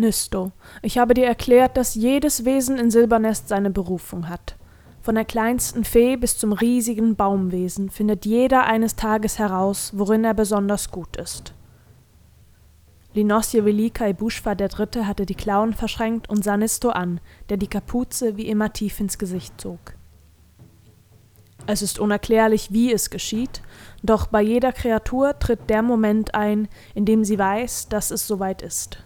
Nysto, ich habe dir erklärt, dass jedes Wesen in Silbernest seine Berufung hat. Von der kleinsten Fee bis zum riesigen Baumwesen findet jeder eines Tages heraus, worin er besonders gut ist. Linosje Velika Ibushva III. hatte die Klauen verschränkt und sah Nisto an, der die Kapuze wie immer tief ins Gesicht zog. Es ist unerklärlich, wie es geschieht, doch bei jeder Kreatur tritt der Moment ein, in dem sie weiß, dass es soweit ist.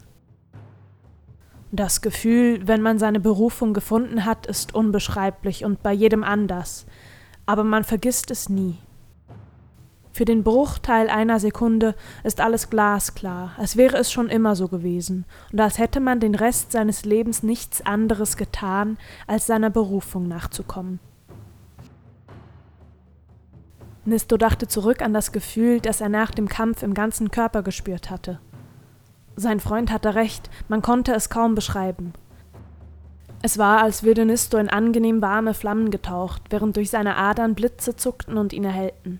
Das Gefühl, wenn man seine Berufung gefunden hat, ist unbeschreiblich und bei jedem anders, aber man vergisst es nie. Für den Bruchteil einer Sekunde ist alles glasklar, als wäre es schon immer so gewesen und als hätte man den Rest seines Lebens nichts anderes getan, als seiner Berufung nachzukommen. Nisto dachte zurück an das Gefühl, das er nach dem Kampf im ganzen Körper gespürt hatte. Sein Freund hatte recht, man konnte es kaum beschreiben. Es war, als würde Nisto in angenehm warme Flammen getaucht, während durch seine Adern Blitze zuckten und ihn erhellten.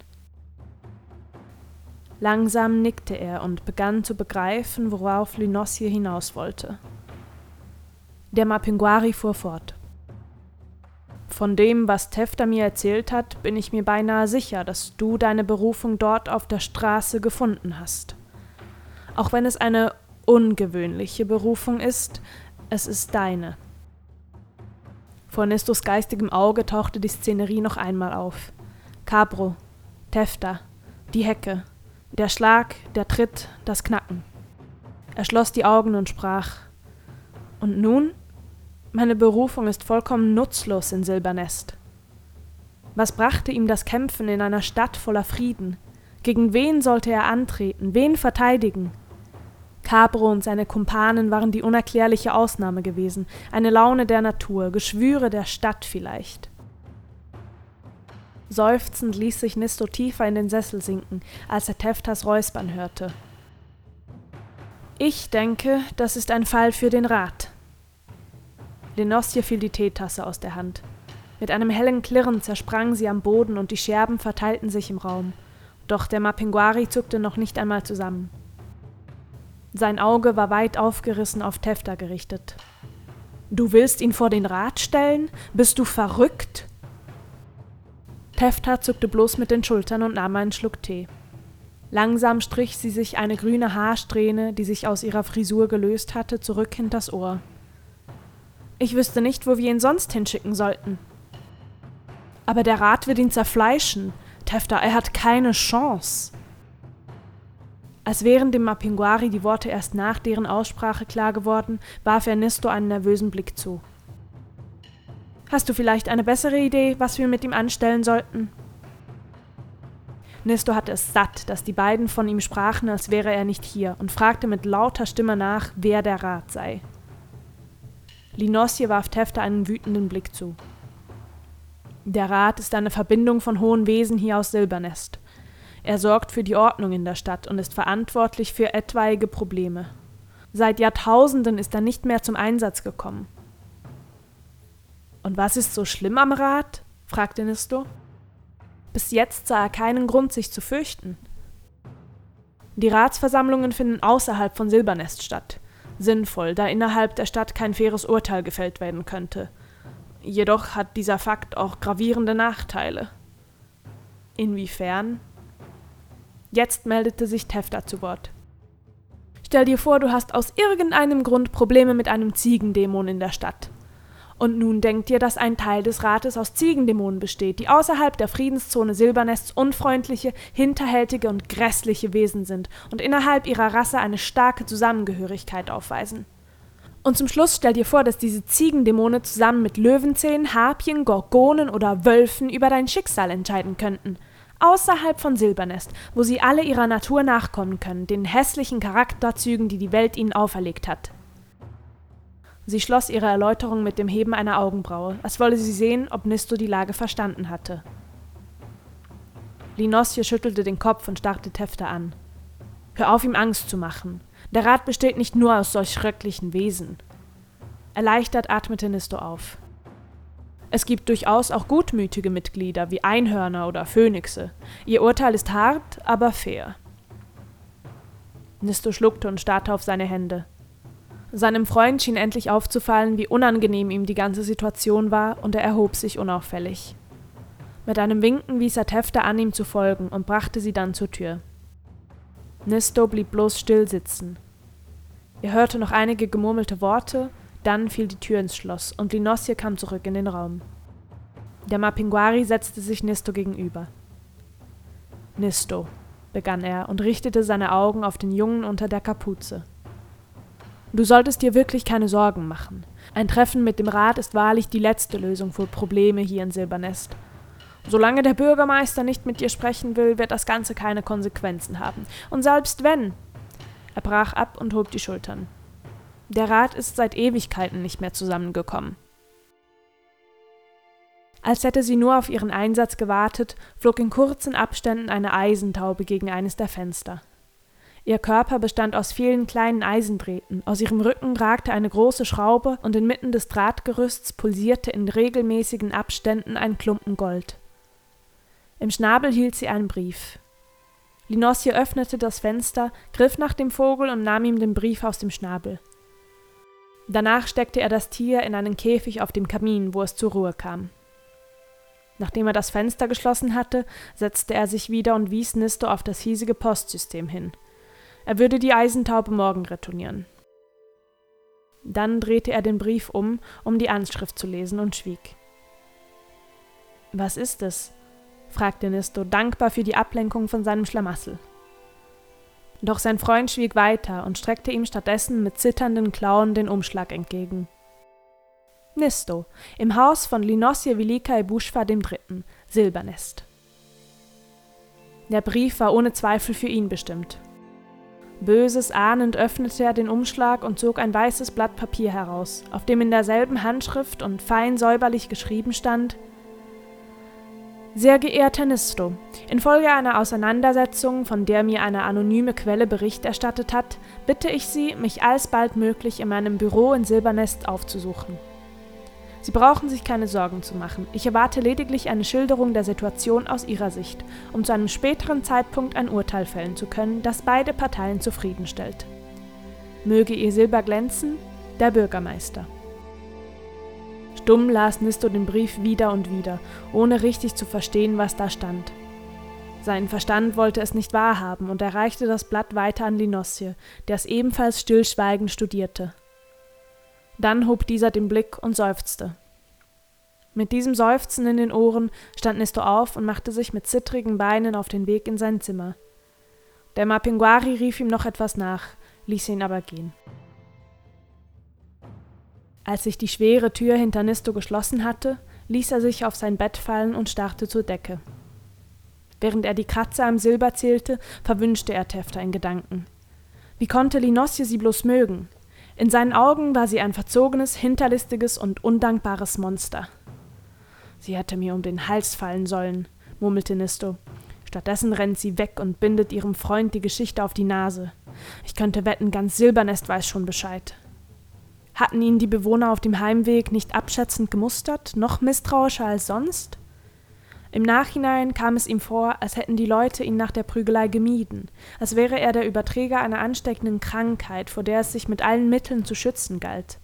Langsam nickte er und begann zu begreifen, worauf Lynossie hinaus wollte. Der Mapinguari fuhr fort. Von dem, was Tefta mir erzählt hat, bin ich mir beinahe sicher, dass du deine Berufung dort auf der Straße gefunden hast. Auch wenn es eine ungewöhnliche Berufung ist, es ist deine. Vor Nestos geistigem Auge tauchte die Szenerie noch einmal auf. Cabro, Tefta, die Hecke, der Schlag, der Tritt, das Knacken. Er schloss die Augen und sprach Und nun? Meine Berufung ist vollkommen nutzlos in Silbernest. Was brachte ihm das Kämpfen in einer Stadt voller Frieden? Gegen wen sollte er antreten? Wen verteidigen? Cabro und seine Kumpanen waren die unerklärliche Ausnahme gewesen, eine Laune der Natur, Geschwüre der Stadt vielleicht. Seufzend ließ sich Nisto tiefer in den Sessel sinken, als er Teftas Räuspern hörte. Ich denke, das ist ein Fall für den Rat, Lenosje fiel die Teetasse aus der Hand. Mit einem hellen Klirren zersprang sie am Boden und die Scherben verteilten sich im Raum. Doch der Mapinguari zuckte noch nicht einmal zusammen. Sein Auge war weit aufgerissen auf Tefta gerichtet. Du willst ihn vor den Rat stellen? Bist du verrückt? Tefta zuckte bloß mit den Schultern und nahm einen Schluck Tee. Langsam strich sie sich eine grüne Haarsträhne, die sich aus ihrer Frisur gelöst hatte, zurück hinters Ohr. Ich wüsste nicht, wo wir ihn sonst hinschicken sollten. Aber der Rat wird ihn zerfleischen. Tefta, er hat keine Chance. Als wären dem Mapinguari die Worte erst nach deren Aussprache klar geworden, warf er Nisto einen nervösen Blick zu. Hast du vielleicht eine bessere Idee, was wir mit ihm anstellen sollten? Nisto hatte es satt, dass die beiden von ihm sprachen, als wäre er nicht hier, und fragte mit lauter Stimme nach, wer der Rat sei. Linosje warf Tefta einen wütenden Blick zu. Der Rat ist eine Verbindung von hohen Wesen hier aus Silbernest. Er sorgt für die Ordnung in der Stadt und ist verantwortlich für etwaige Probleme. Seit Jahrtausenden ist er nicht mehr zum Einsatz gekommen. Und was ist so schlimm am Rat? fragte Nisto. Bis jetzt sah er keinen Grund, sich zu fürchten. Die Ratsversammlungen finden außerhalb von Silbernest statt sinnvoll, da innerhalb der Stadt kein faires Urteil gefällt werden könnte. Jedoch hat dieser Fakt auch gravierende Nachteile. Inwiefern? Jetzt meldete sich Tefta zu Wort. Stell dir vor, du hast aus irgendeinem Grund Probleme mit einem Ziegendämon in der Stadt. Und nun denkt ihr, dass ein Teil des Rates aus Ziegendämonen besteht, die außerhalb der Friedenszone Silbernests unfreundliche, hinterhältige und grässliche Wesen sind und innerhalb ihrer Rasse eine starke Zusammengehörigkeit aufweisen. Und zum Schluss stell dir vor, dass diese Ziegendämonen zusammen mit Löwenzähnen, Harpien, Gorgonen oder Wölfen über dein Schicksal entscheiden könnten. Außerhalb von Silbernest, wo sie alle ihrer Natur nachkommen können, den hässlichen Charakterzügen, die die Welt ihnen auferlegt hat. Sie schloss ihre Erläuterung mit dem Heben einer Augenbraue, als wolle sie sehen, ob Nisto die Lage verstanden hatte. Linosje schüttelte den Kopf und starrte Tefta an. Hör auf, ihm Angst zu machen. Der Rat besteht nicht nur aus solch schrecklichen Wesen. Erleichtert atmete Nisto auf. Es gibt durchaus auch gutmütige Mitglieder wie Einhörner oder Phönixe. Ihr Urteil ist hart, aber fair. Nisto schluckte und starrte auf seine Hände. Seinem Freund schien endlich aufzufallen, wie unangenehm ihm die ganze Situation war, und er erhob sich unauffällig. Mit einem Winken wies er Tefta an, ihm zu folgen, und brachte sie dann zur Tür. Nisto blieb bloß still sitzen. Er hörte noch einige gemurmelte Worte, dann fiel die Tür ins Schloss, und Linosje kam zurück in den Raum. Der Mapinguari setzte sich Nisto gegenüber. Nisto, begann er und richtete seine Augen auf den Jungen unter der Kapuze. Du solltest dir wirklich keine Sorgen machen. Ein Treffen mit dem Rat ist wahrlich die letzte Lösung für Probleme hier in Silbernest. Solange der Bürgermeister nicht mit dir sprechen will, wird das Ganze keine Konsequenzen haben. Und selbst wenn. Er brach ab und hob die Schultern. Der Rat ist seit Ewigkeiten nicht mehr zusammengekommen. Als hätte sie nur auf ihren Einsatz gewartet, flog in kurzen Abständen eine Eisentaube gegen eines der Fenster. Ihr Körper bestand aus vielen kleinen Eisendrähten, aus ihrem Rücken ragte eine große Schraube und inmitten des Drahtgerüsts pulsierte in regelmäßigen Abständen ein Klumpen Gold. Im Schnabel hielt sie einen Brief. Linosje öffnete das Fenster, griff nach dem Vogel und nahm ihm den Brief aus dem Schnabel. Danach steckte er das Tier in einen Käfig auf dem Kamin, wo es zur Ruhe kam. Nachdem er das Fenster geschlossen hatte, setzte er sich wieder und wies Nisto auf das hiesige Postsystem hin. Er würde die Eisentaube morgen retournieren. Dann drehte er den Brief um, um die Anschrift zu lesen, und schwieg. Was ist es? fragte Nisto, dankbar für die Ablenkung von seinem Schlamassel. Doch sein Freund schwieg weiter und streckte ihm stattdessen mit zitternden Klauen den Umschlag entgegen. Nisto, im Haus von Linosje Velika Buschwa III., Silbernest. Der Brief war ohne Zweifel für ihn bestimmt. Böses ahnend öffnete er den Umschlag und zog ein weißes Blatt Papier heraus, auf dem in derselben Handschrift und fein säuberlich geschrieben stand sehr geehrter Nisto, infolge einer Auseinandersetzung, von der mir eine anonyme Quelle Bericht erstattet hat, bitte ich Sie, mich alsbaldmöglich in meinem Büro in Silbernest aufzusuchen. Sie brauchen sich keine Sorgen zu machen. Ich erwarte lediglich eine Schilderung der Situation aus Ihrer Sicht, um zu einem späteren Zeitpunkt ein Urteil fällen zu können, das beide Parteien zufriedenstellt. Möge Ihr Silber glänzen, der Bürgermeister. Stumm las Nisto den Brief wieder und wieder, ohne richtig zu verstehen, was da stand. Sein Verstand wollte es nicht wahrhaben und er reichte das Blatt weiter an Linosje, der es ebenfalls stillschweigend studierte. Dann hob dieser den Blick und seufzte. Mit diesem Seufzen in den Ohren stand Nestor auf und machte sich mit zittrigen Beinen auf den Weg in sein Zimmer. Der Mapinguari rief ihm noch etwas nach, ließ ihn aber gehen. Als sich die schwere Tür hinter Nisto geschlossen hatte, ließ er sich auf sein Bett fallen und starrte zur Decke. Während er die Kratzer am Silber zählte, verwünschte er Tefta in Gedanken. Wie konnte Linosje sie bloß mögen? In seinen Augen war sie ein verzogenes, hinterlistiges und undankbares Monster. Sie hätte mir um den Hals fallen sollen, murmelte Nisto. Stattdessen rennt sie weg und bindet ihrem Freund die Geschichte auf die Nase. Ich könnte wetten, ganz Silbernest weiß schon Bescheid. Hatten ihn die Bewohner auf dem Heimweg nicht abschätzend gemustert, noch misstrauischer als sonst? Im Nachhinein kam es ihm vor, als hätten die Leute ihn nach der Prügelei gemieden, als wäre er der Überträger einer ansteckenden Krankheit, vor der es sich mit allen Mitteln zu schützen galt.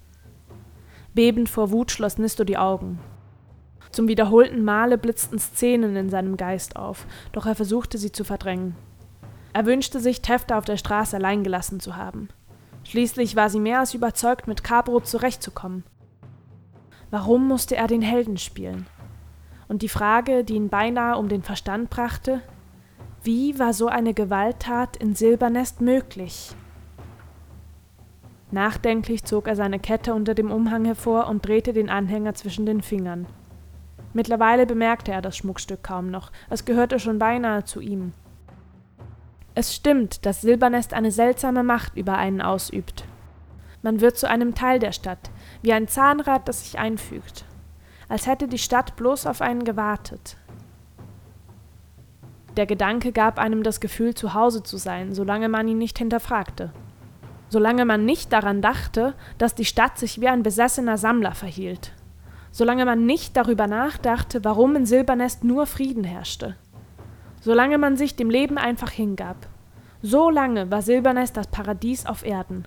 Bebend vor Wut schloss Nisto die Augen. Zum wiederholten Male blitzten Szenen in seinem Geist auf, doch er versuchte sie zu verdrängen. Er wünschte sich, Tefta auf der Straße allein gelassen zu haben. Schließlich war sie mehr als überzeugt, mit Cabro zurechtzukommen. Warum musste er den Helden spielen? und die Frage, die ihn beinahe um den Verstand brachte, wie war so eine Gewalttat in Silbernest möglich? Nachdenklich zog er seine Kette unter dem Umhang hervor und drehte den Anhänger zwischen den Fingern. Mittlerweile bemerkte er das Schmuckstück kaum noch, es gehörte schon beinahe zu ihm. Es stimmt, dass Silbernest eine seltsame Macht über einen ausübt. Man wird zu einem Teil der Stadt, wie ein Zahnrad, das sich einfügt als hätte die Stadt bloß auf einen gewartet. Der Gedanke gab einem das Gefühl, zu Hause zu sein, solange man ihn nicht hinterfragte. Solange man nicht daran dachte, dass die Stadt sich wie ein besessener Sammler verhielt. Solange man nicht darüber nachdachte, warum in Silbernest nur Frieden herrschte. Solange man sich dem Leben einfach hingab. So lange war Silbernest das Paradies auf Erden.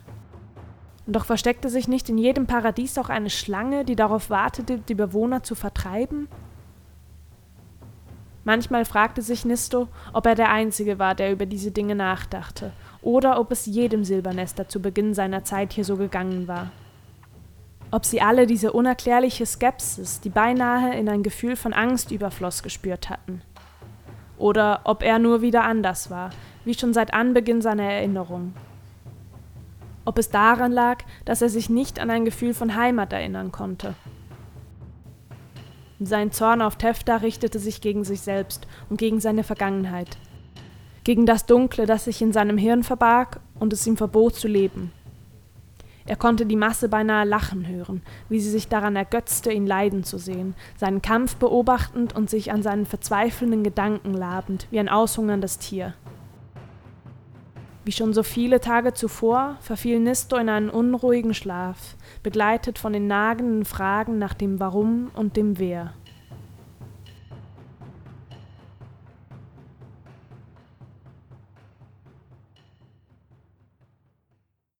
Und doch versteckte sich nicht in jedem Paradies auch eine Schlange, die darauf wartete, die Bewohner zu vertreiben? Manchmal fragte sich Nisto, ob er der Einzige war, der über diese Dinge nachdachte, oder ob es jedem Silbernester zu Beginn seiner Zeit hier so gegangen war. Ob sie alle diese unerklärliche Skepsis, die beinahe in ein Gefühl von Angst überfloss, gespürt hatten. Oder ob er nur wieder anders war, wie schon seit Anbeginn seiner Erinnerung. Ob es daran lag, dass er sich nicht an ein Gefühl von Heimat erinnern konnte. Sein Zorn auf Tefta richtete sich gegen sich selbst und gegen seine Vergangenheit, gegen das Dunkle, das sich in seinem Hirn verbarg und es ihm verbot zu leben. Er konnte die Masse beinahe lachen hören, wie sie sich daran ergötzte, ihn leiden zu sehen, seinen Kampf beobachtend und sich an seinen verzweifelnden Gedanken labend, wie ein aushungerndes Tier. Wie schon so viele Tage zuvor verfiel Nisto in einen unruhigen Schlaf, begleitet von den nagenden Fragen nach dem Warum und dem Wer.